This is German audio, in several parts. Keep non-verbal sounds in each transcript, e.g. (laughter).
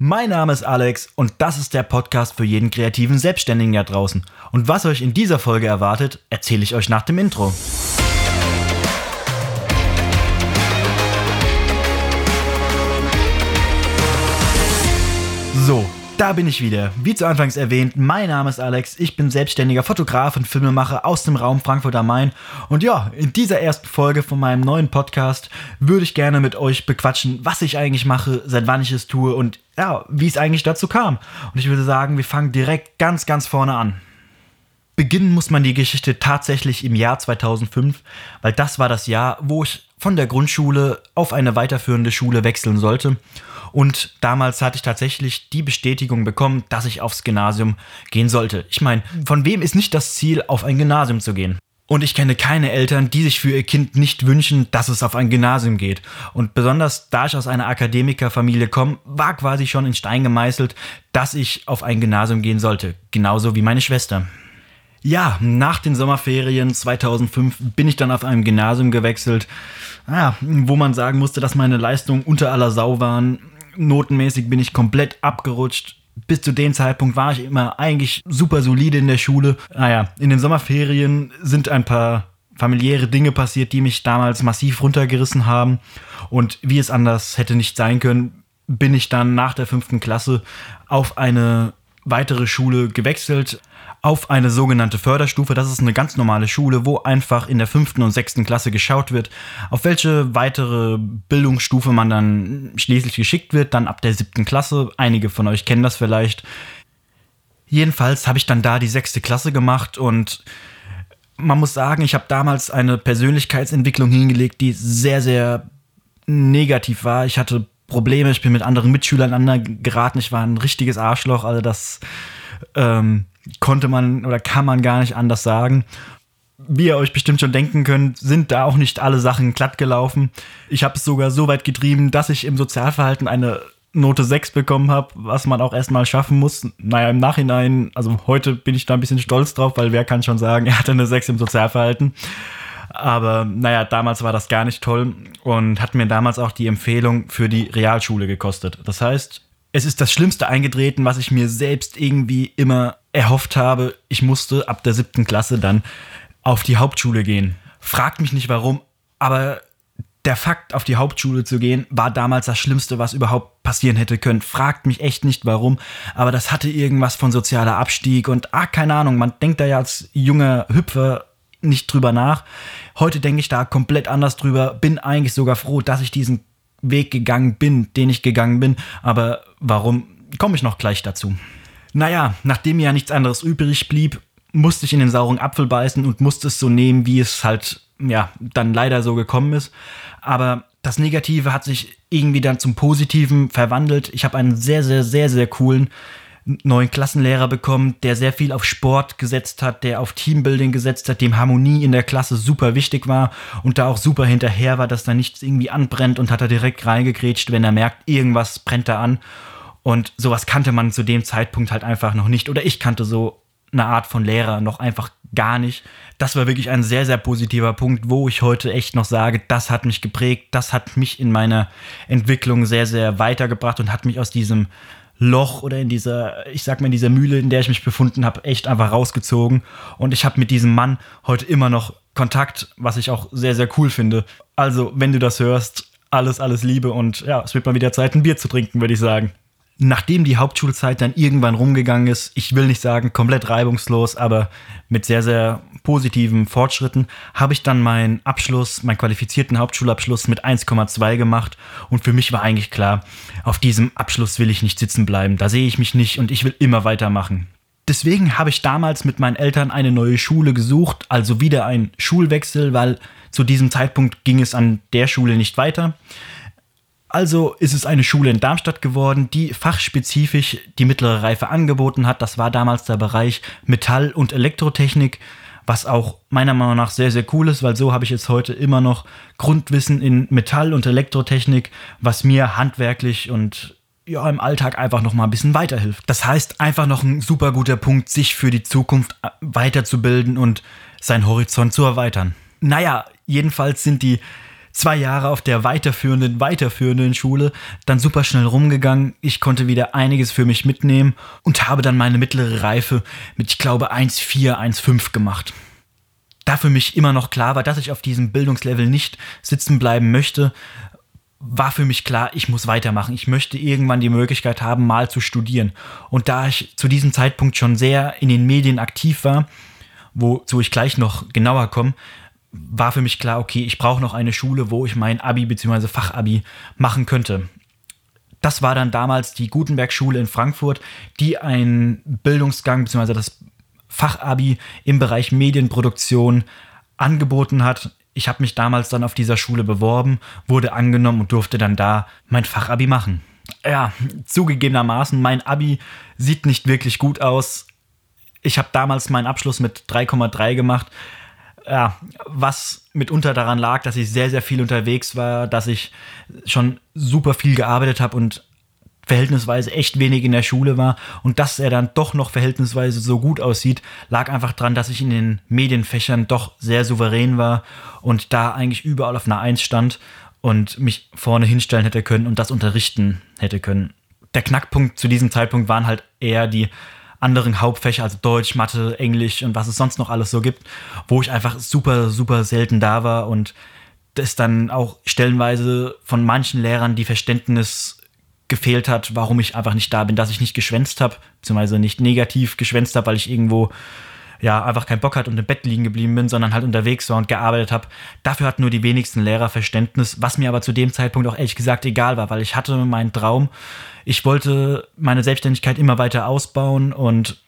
Mein Name ist Alex und das ist der Podcast für jeden kreativen Selbstständigen da draußen. Und was euch in dieser Folge erwartet, erzähle ich euch nach dem Intro. So, da bin ich wieder. Wie zu Anfangs erwähnt, mein Name ist Alex, ich bin selbstständiger Fotograf und Filmemacher aus dem Raum Frankfurt am Main. Und ja, in dieser ersten Folge von meinem neuen Podcast würde ich gerne mit euch bequatschen, was ich eigentlich mache, seit wann ich es tue und ja, wie es eigentlich dazu kam. Und ich würde sagen, wir fangen direkt ganz, ganz vorne an. Beginnen muss man die Geschichte tatsächlich im Jahr 2005, weil das war das Jahr, wo ich von der Grundschule auf eine weiterführende Schule wechseln sollte. Und damals hatte ich tatsächlich die Bestätigung bekommen, dass ich aufs Gymnasium gehen sollte. Ich meine, von wem ist nicht das Ziel, auf ein Gymnasium zu gehen? Und ich kenne keine Eltern, die sich für ihr Kind nicht wünschen, dass es auf ein Gymnasium geht. Und besonders da ich aus einer Akademikerfamilie komme, war quasi schon in Stein gemeißelt, dass ich auf ein Gymnasium gehen sollte. Genauso wie meine Schwester. Ja, nach den Sommerferien 2005 bin ich dann auf einem Gymnasium gewechselt, ja, wo man sagen musste, dass meine Leistungen unter aller Sau waren notenmäßig bin ich komplett abgerutscht. Bis zu dem Zeitpunkt war ich immer eigentlich super solide in der Schule. Naja, in den Sommerferien sind ein paar familiäre Dinge passiert, die mich damals massiv runtergerissen haben. Und wie es anders hätte nicht sein können, bin ich dann nach der fünften Klasse auf eine weitere Schule gewechselt auf eine sogenannte Förderstufe. Das ist eine ganz normale Schule, wo einfach in der fünften und sechsten Klasse geschaut wird, auf welche weitere Bildungsstufe man dann schließlich geschickt wird, dann ab der siebten Klasse. Einige von euch kennen das vielleicht. Jedenfalls habe ich dann da die sechste Klasse gemacht und man muss sagen, ich habe damals eine Persönlichkeitsentwicklung hingelegt, die sehr, sehr negativ war. Ich hatte Probleme, ich bin mit anderen Mitschülern aneinander geraten, ich war ein richtiges Arschloch, also das ähm, konnte man oder kann man gar nicht anders sagen. Wie ihr euch bestimmt schon denken könnt, sind da auch nicht alle Sachen glatt gelaufen. Ich habe es sogar so weit getrieben, dass ich im Sozialverhalten eine Note 6 bekommen habe, was man auch erstmal schaffen muss. Naja, im Nachhinein, also heute bin ich da ein bisschen stolz drauf, weil wer kann schon sagen, (laughs) er hatte eine 6 im Sozialverhalten. Aber naja, damals war das gar nicht toll und hat mir damals auch die Empfehlung für die Realschule gekostet. Das heißt, es ist das Schlimmste eingetreten, was ich mir selbst irgendwie immer erhofft habe. Ich musste ab der siebten Klasse dann auf die Hauptschule gehen. Fragt mich nicht warum, aber der Fakt, auf die Hauptschule zu gehen, war damals das Schlimmste, was überhaupt passieren hätte können. Fragt mich echt nicht warum, aber das hatte irgendwas von sozialer Abstieg und ah, keine Ahnung, man denkt da ja als junger Hüpfer nicht drüber nach. Heute denke ich da komplett anders drüber, bin eigentlich sogar froh, dass ich diesen Weg gegangen bin, den ich gegangen bin, aber warum, komme ich noch gleich dazu. Naja, nachdem mir ja nichts anderes übrig blieb, musste ich in den sauren Apfel beißen und musste es so nehmen, wie es halt, ja, dann leider so gekommen ist. Aber das Negative hat sich irgendwie dann zum Positiven verwandelt. Ich habe einen sehr, sehr, sehr, sehr coolen neuen Klassenlehrer bekommen, der sehr viel auf Sport gesetzt hat, der auf Teambuilding gesetzt hat, dem Harmonie in der Klasse super wichtig war und da auch super hinterher war, dass da nichts irgendwie anbrennt und hat er direkt reingekrätscht, wenn er merkt, irgendwas brennt da an. Und sowas kannte man zu dem Zeitpunkt halt einfach noch nicht. Oder ich kannte so eine Art von Lehrer noch einfach gar nicht. Das war wirklich ein sehr, sehr positiver Punkt, wo ich heute echt noch sage, das hat mich geprägt, das hat mich in meiner Entwicklung sehr, sehr weitergebracht und hat mich aus diesem Loch oder in dieser, ich sag mal, in dieser Mühle, in der ich mich befunden habe, echt einfach rausgezogen. Und ich habe mit diesem Mann heute immer noch Kontakt, was ich auch sehr, sehr cool finde. Also, wenn du das hörst, alles, alles Liebe und ja, es wird mal wieder Zeit, ein Bier zu trinken, würde ich sagen nachdem die Hauptschulzeit dann irgendwann rumgegangen ist, ich will nicht sagen komplett reibungslos, aber mit sehr, sehr positiven Fortschritten, habe ich dann meinen Abschluss, meinen qualifizierten Hauptschulabschluss mit 1,2 gemacht. Und für mich war eigentlich klar, auf diesem Abschluss will ich nicht sitzen bleiben. Da sehe ich mich nicht und ich will immer weitermachen. Deswegen habe ich damals mit meinen Eltern eine neue Schule gesucht, also wieder ein Schulwechsel, weil zu diesem Zeitpunkt ging es an der Schule nicht weiter. Also ist es eine Schule in Darmstadt geworden, die fachspezifisch die mittlere Reife angeboten hat. Das war damals der Bereich Metall- und Elektrotechnik, was auch meiner Meinung nach sehr, sehr cool ist, weil so habe ich jetzt heute immer noch Grundwissen in Metall- und Elektrotechnik, was mir handwerklich und ja, im Alltag einfach noch mal ein bisschen weiterhilft. Das heißt, einfach noch ein super guter Punkt, sich für die Zukunft äh, weiterzubilden und seinen Horizont zu erweitern. Naja, jedenfalls sind die zwei Jahre auf der weiterführenden, weiterführenden Schule, dann super schnell rumgegangen. Ich konnte wieder einiges für mich mitnehmen und habe dann meine mittlere Reife mit, ich glaube, 1,4, 1,5 gemacht. Da für mich immer noch klar war, dass ich auf diesem Bildungslevel nicht sitzen bleiben möchte, war für mich klar, ich muss weitermachen. Ich möchte irgendwann die Möglichkeit haben, mal zu studieren. Und da ich zu diesem Zeitpunkt schon sehr in den Medien aktiv war, wozu ich gleich noch genauer komme, war für mich klar, okay, ich brauche noch eine Schule, wo ich mein Abi bzw. Fachabi machen könnte. Das war dann damals die Gutenberg-Schule in Frankfurt, die einen Bildungsgang bzw. das Fachabi im Bereich Medienproduktion angeboten hat. Ich habe mich damals dann auf dieser Schule beworben, wurde angenommen und durfte dann da mein Fachabi machen. Ja, zugegebenermaßen, mein Abi sieht nicht wirklich gut aus. Ich habe damals meinen Abschluss mit 3,3 gemacht ja, was mitunter daran lag, dass ich sehr, sehr viel unterwegs war, dass ich schon super viel gearbeitet habe und verhältnisweise echt wenig in der Schule war und dass er dann doch noch verhältnisweise so gut aussieht, lag einfach daran, dass ich in den Medienfächern doch sehr souverän war und da eigentlich überall auf einer Eins stand und mich vorne hinstellen hätte können und das unterrichten hätte können. Der Knackpunkt zu diesem Zeitpunkt waren halt eher die anderen Hauptfächer, also Deutsch, Mathe, Englisch und was es sonst noch alles so gibt, wo ich einfach super, super selten da war und das dann auch stellenweise von manchen Lehrern die Verständnis gefehlt hat, warum ich einfach nicht da bin, dass ich nicht geschwänzt habe, beziehungsweise nicht negativ geschwänzt habe, weil ich irgendwo ja, einfach keinen Bock hat und im Bett liegen geblieben bin, sondern halt unterwegs war und gearbeitet habe. Dafür hatten nur die wenigsten Lehrer Verständnis, was mir aber zu dem Zeitpunkt auch ehrlich gesagt egal war, weil ich hatte meinen Traum. Ich wollte meine Selbstständigkeit immer weiter ausbauen und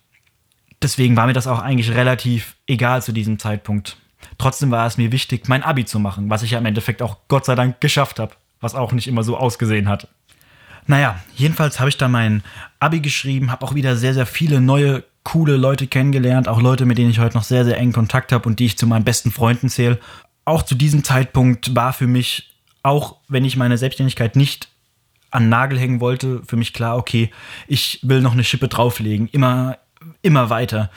deswegen war mir das auch eigentlich relativ egal zu diesem Zeitpunkt. Trotzdem war es mir wichtig, mein Abi zu machen, was ich ja im Endeffekt auch Gott sei Dank geschafft habe, was auch nicht immer so ausgesehen hat. Naja, jedenfalls habe ich dann mein Abi geschrieben, habe auch wieder sehr, sehr viele neue coole Leute kennengelernt, auch Leute, mit denen ich heute noch sehr, sehr engen Kontakt habe und die ich zu meinen besten Freunden zähle. Auch zu diesem Zeitpunkt war für mich, auch wenn ich meine Selbstständigkeit nicht an Nagel hängen wollte, für mich klar, okay, ich will noch eine Schippe drauflegen, immer, immer weiter.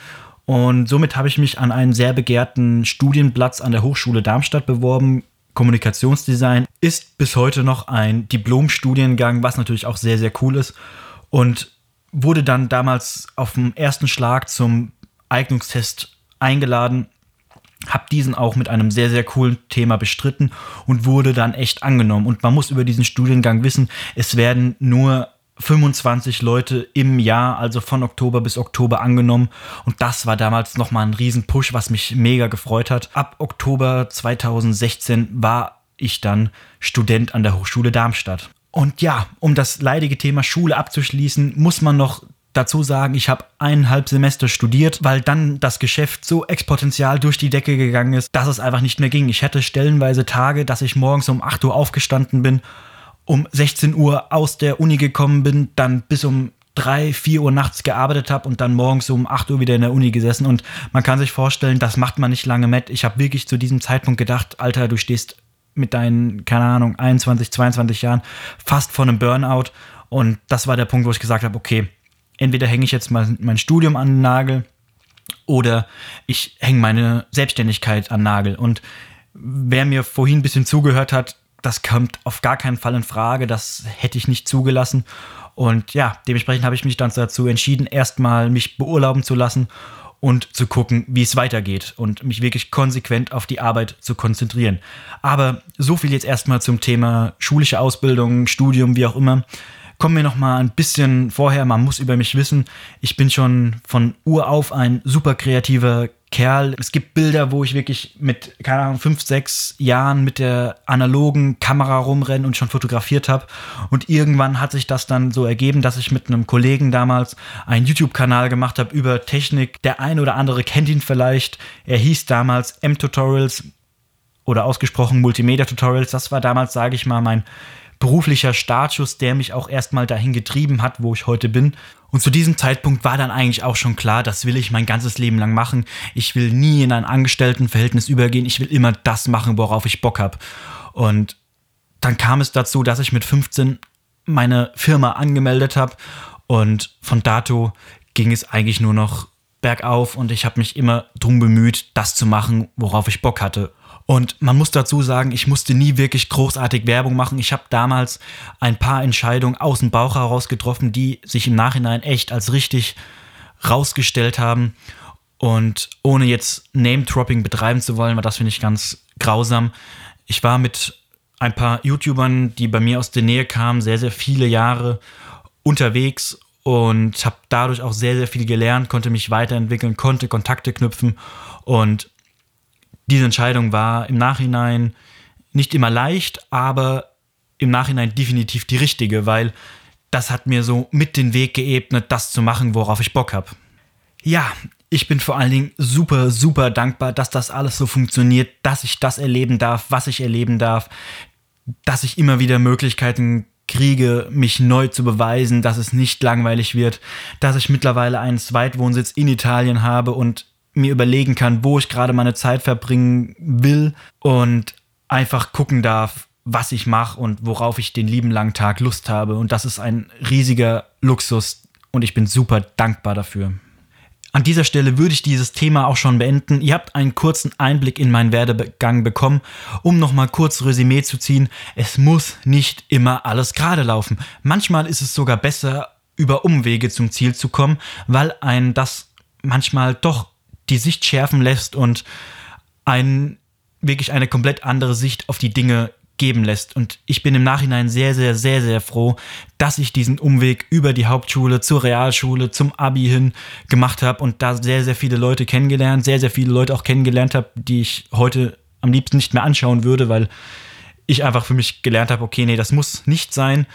Und somit habe ich mich an einen sehr begehrten Studienplatz an der Hochschule Darmstadt beworben. Kommunikationsdesign ist bis heute noch ein Diplomstudiengang, was natürlich auch sehr, sehr cool ist. Und wurde dann damals auf dem ersten Schlag zum Eignungstest eingeladen, habe diesen auch mit einem sehr, sehr coolen Thema bestritten und wurde dann echt angenommen. Und man muss über diesen Studiengang wissen, es werden nur 25 Leute im Jahr, also von Oktober bis Oktober angenommen. Und das war damals nochmal ein Riesen-Push, was mich mega gefreut hat. Ab Oktober 2016 war ich dann Student an der Hochschule Darmstadt. Und ja, um das leidige Thema Schule abzuschließen, muss man noch dazu sagen, ich habe eineinhalb Semester studiert, weil dann das Geschäft so exponentiell durch die Decke gegangen ist, dass es einfach nicht mehr ging. Ich hatte stellenweise Tage, dass ich morgens um 8 Uhr aufgestanden bin, um 16 Uhr aus der Uni gekommen bin, dann bis um 3, 4 Uhr nachts gearbeitet habe und dann morgens um 8 Uhr wieder in der Uni gesessen. Und man kann sich vorstellen, das macht man nicht lange mit. Ich habe wirklich zu diesem Zeitpunkt gedacht, Alter, du stehst mit deinen, keine Ahnung, 21, 22 Jahren fast vor einem Burnout. Und das war der Punkt, wo ich gesagt habe, okay, entweder hänge ich jetzt mal mein Studium an den Nagel oder ich hänge meine Selbstständigkeit an den Nagel. Und wer mir vorhin ein bisschen zugehört hat, das kommt auf gar keinen Fall in Frage. Das hätte ich nicht zugelassen. Und ja, dementsprechend habe ich mich dann dazu entschieden, erstmal mich beurlauben zu lassen und zu gucken, wie es weitergeht und mich wirklich konsequent auf die Arbeit zu konzentrieren. Aber so viel jetzt erstmal zum Thema schulische Ausbildung, Studium, wie auch immer. Kommen wir noch mal ein bisschen vorher, man muss über mich wissen, ich bin schon von Ur auf ein super kreativer Kerl. Es gibt Bilder, wo ich wirklich mit, keine Ahnung, fünf, sechs Jahren mit der analogen Kamera rumrenne und schon fotografiert habe. Und irgendwann hat sich das dann so ergeben, dass ich mit einem Kollegen damals einen YouTube-Kanal gemacht habe über Technik. Der eine oder andere kennt ihn vielleicht. Er hieß damals M-Tutorials oder ausgesprochen Multimedia Tutorials. Das war damals, sage ich mal, mein beruflicher Startschuss, der mich auch erstmal dahin getrieben hat, wo ich heute bin. Und zu diesem Zeitpunkt war dann eigentlich auch schon klar, das will ich mein ganzes Leben lang machen. Ich will nie in ein Angestelltenverhältnis übergehen. Ich will immer das machen, worauf ich Bock habe. Und dann kam es dazu, dass ich mit 15 meine Firma angemeldet habe. Und von dato ging es eigentlich nur noch bergauf und ich habe mich immer drum bemüht, das zu machen, worauf ich Bock hatte. Und man muss dazu sagen, ich musste nie wirklich großartig Werbung machen. Ich habe damals ein paar Entscheidungen aus dem Bauch heraus getroffen, die sich im Nachhinein echt als richtig rausgestellt haben. Und ohne jetzt Name-Dropping betreiben zu wollen, war das, finde ich, ganz grausam. Ich war mit ein paar YouTubern, die bei mir aus der Nähe kamen, sehr, sehr viele Jahre unterwegs und habe dadurch auch sehr, sehr viel gelernt, konnte mich weiterentwickeln, konnte Kontakte knüpfen und diese Entscheidung war im Nachhinein nicht immer leicht, aber im Nachhinein definitiv die richtige, weil das hat mir so mit den Weg geebnet, das zu machen, worauf ich Bock habe. Ja, ich bin vor allen Dingen super, super dankbar, dass das alles so funktioniert, dass ich das erleben darf, was ich erleben darf, dass ich immer wieder Möglichkeiten kriege, mich neu zu beweisen, dass es nicht langweilig wird, dass ich mittlerweile einen Zweitwohnsitz in Italien habe und mir überlegen kann, wo ich gerade meine Zeit verbringen will und einfach gucken darf, was ich mache und worauf ich den lieben langen Tag Lust habe. Und das ist ein riesiger Luxus und ich bin super dankbar dafür. An dieser Stelle würde ich dieses Thema auch schon beenden. Ihr habt einen kurzen Einblick in meinen Werdegang bekommen. Um nochmal kurz Resümee zu ziehen, es muss nicht immer alles gerade laufen. Manchmal ist es sogar besser, über Umwege zum Ziel zu kommen, weil ein das manchmal doch die Sicht schärfen lässt und ein wirklich eine komplett andere Sicht auf die Dinge geben lässt. Und ich bin im Nachhinein sehr, sehr, sehr, sehr froh, dass ich diesen Umweg über die Hauptschule zur Realschule, zum Abi hin gemacht habe und da sehr, sehr viele Leute kennengelernt, sehr, sehr viele Leute auch kennengelernt habe, die ich heute am liebsten nicht mehr anschauen würde, weil ich einfach für mich gelernt habe, okay, nee, das muss nicht sein.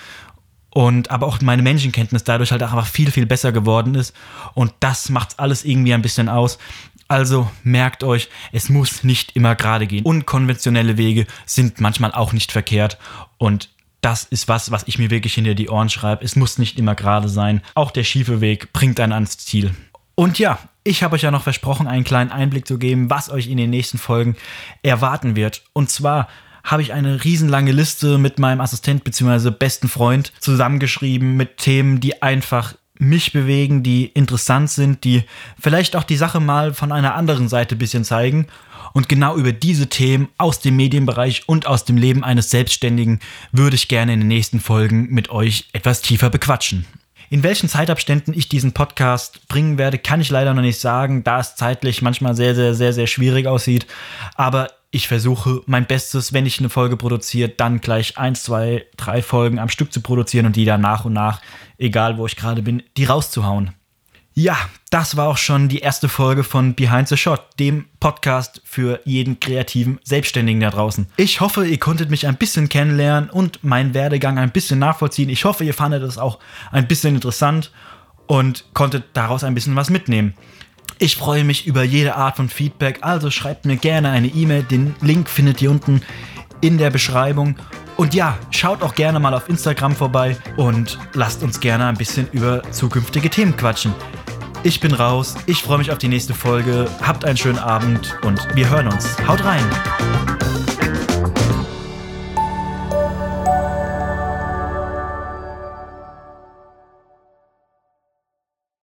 Und aber auch meine Menschenkenntnis dadurch halt einfach viel, viel besser geworden ist. Und das macht alles irgendwie ein bisschen aus. Also merkt euch, es muss nicht immer gerade gehen. Unkonventionelle Wege sind manchmal auch nicht verkehrt. Und das ist was, was ich mir wirklich hinter die Ohren schreibe. Es muss nicht immer gerade sein. Auch der schiefe Weg bringt einen ans Ziel. Und ja, ich habe euch ja noch versprochen, einen kleinen Einblick zu geben, was euch in den nächsten Folgen erwarten wird. Und zwar habe ich eine riesenlange Liste mit meinem Assistent bzw. besten Freund zusammengeschrieben mit Themen, die einfach mich bewegen, die interessant sind, die vielleicht auch die Sache mal von einer anderen Seite ein bisschen zeigen. Und genau über diese Themen aus dem Medienbereich und aus dem Leben eines Selbstständigen würde ich gerne in den nächsten Folgen mit euch etwas tiefer bequatschen. In welchen Zeitabständen ich diesen Podcast bringen werde, kann ich leider noch nicht sagen, da es zeitlich manchmal sehr, sehr, sehr, sehr schwierig aussieht. Aber ich versuche mein Bestes, wenn ich eine Folge produziere, dann gleich eins, zwei, drei Folgen am Stück zu produzieren und die dann nach und nach, egal wo ich gerade bin, die rauszuhauen. Ja, das war auch schon die erste Folge von Behind the Shot, dem Podcast für jeden kreativen Selbstständigen da draußen. Ich hoffe, ihr konntet mich ein bisschen kennenlernen und meinen Werdegang ein bisschen nachvollziehen. Ich hoffe, ihr fandet es auch ein bisschen interessant und konntet daraus ein bisschen was mitnehmen. Ich freue mich über jede Art von Feedback, also schreibt mir gerne eine E-Mail. Den Link findet ihr unten in der Beschreibung. Und ja, schaut auch gerne mal auf Instagram vorbei und lasst uns gerne ein bisschen über zukünftige Themen quatschen. Ich bin raus, ich freue mich auf die nächste Folge, habt einen schönen Abend und wir hören uns. Haut rein!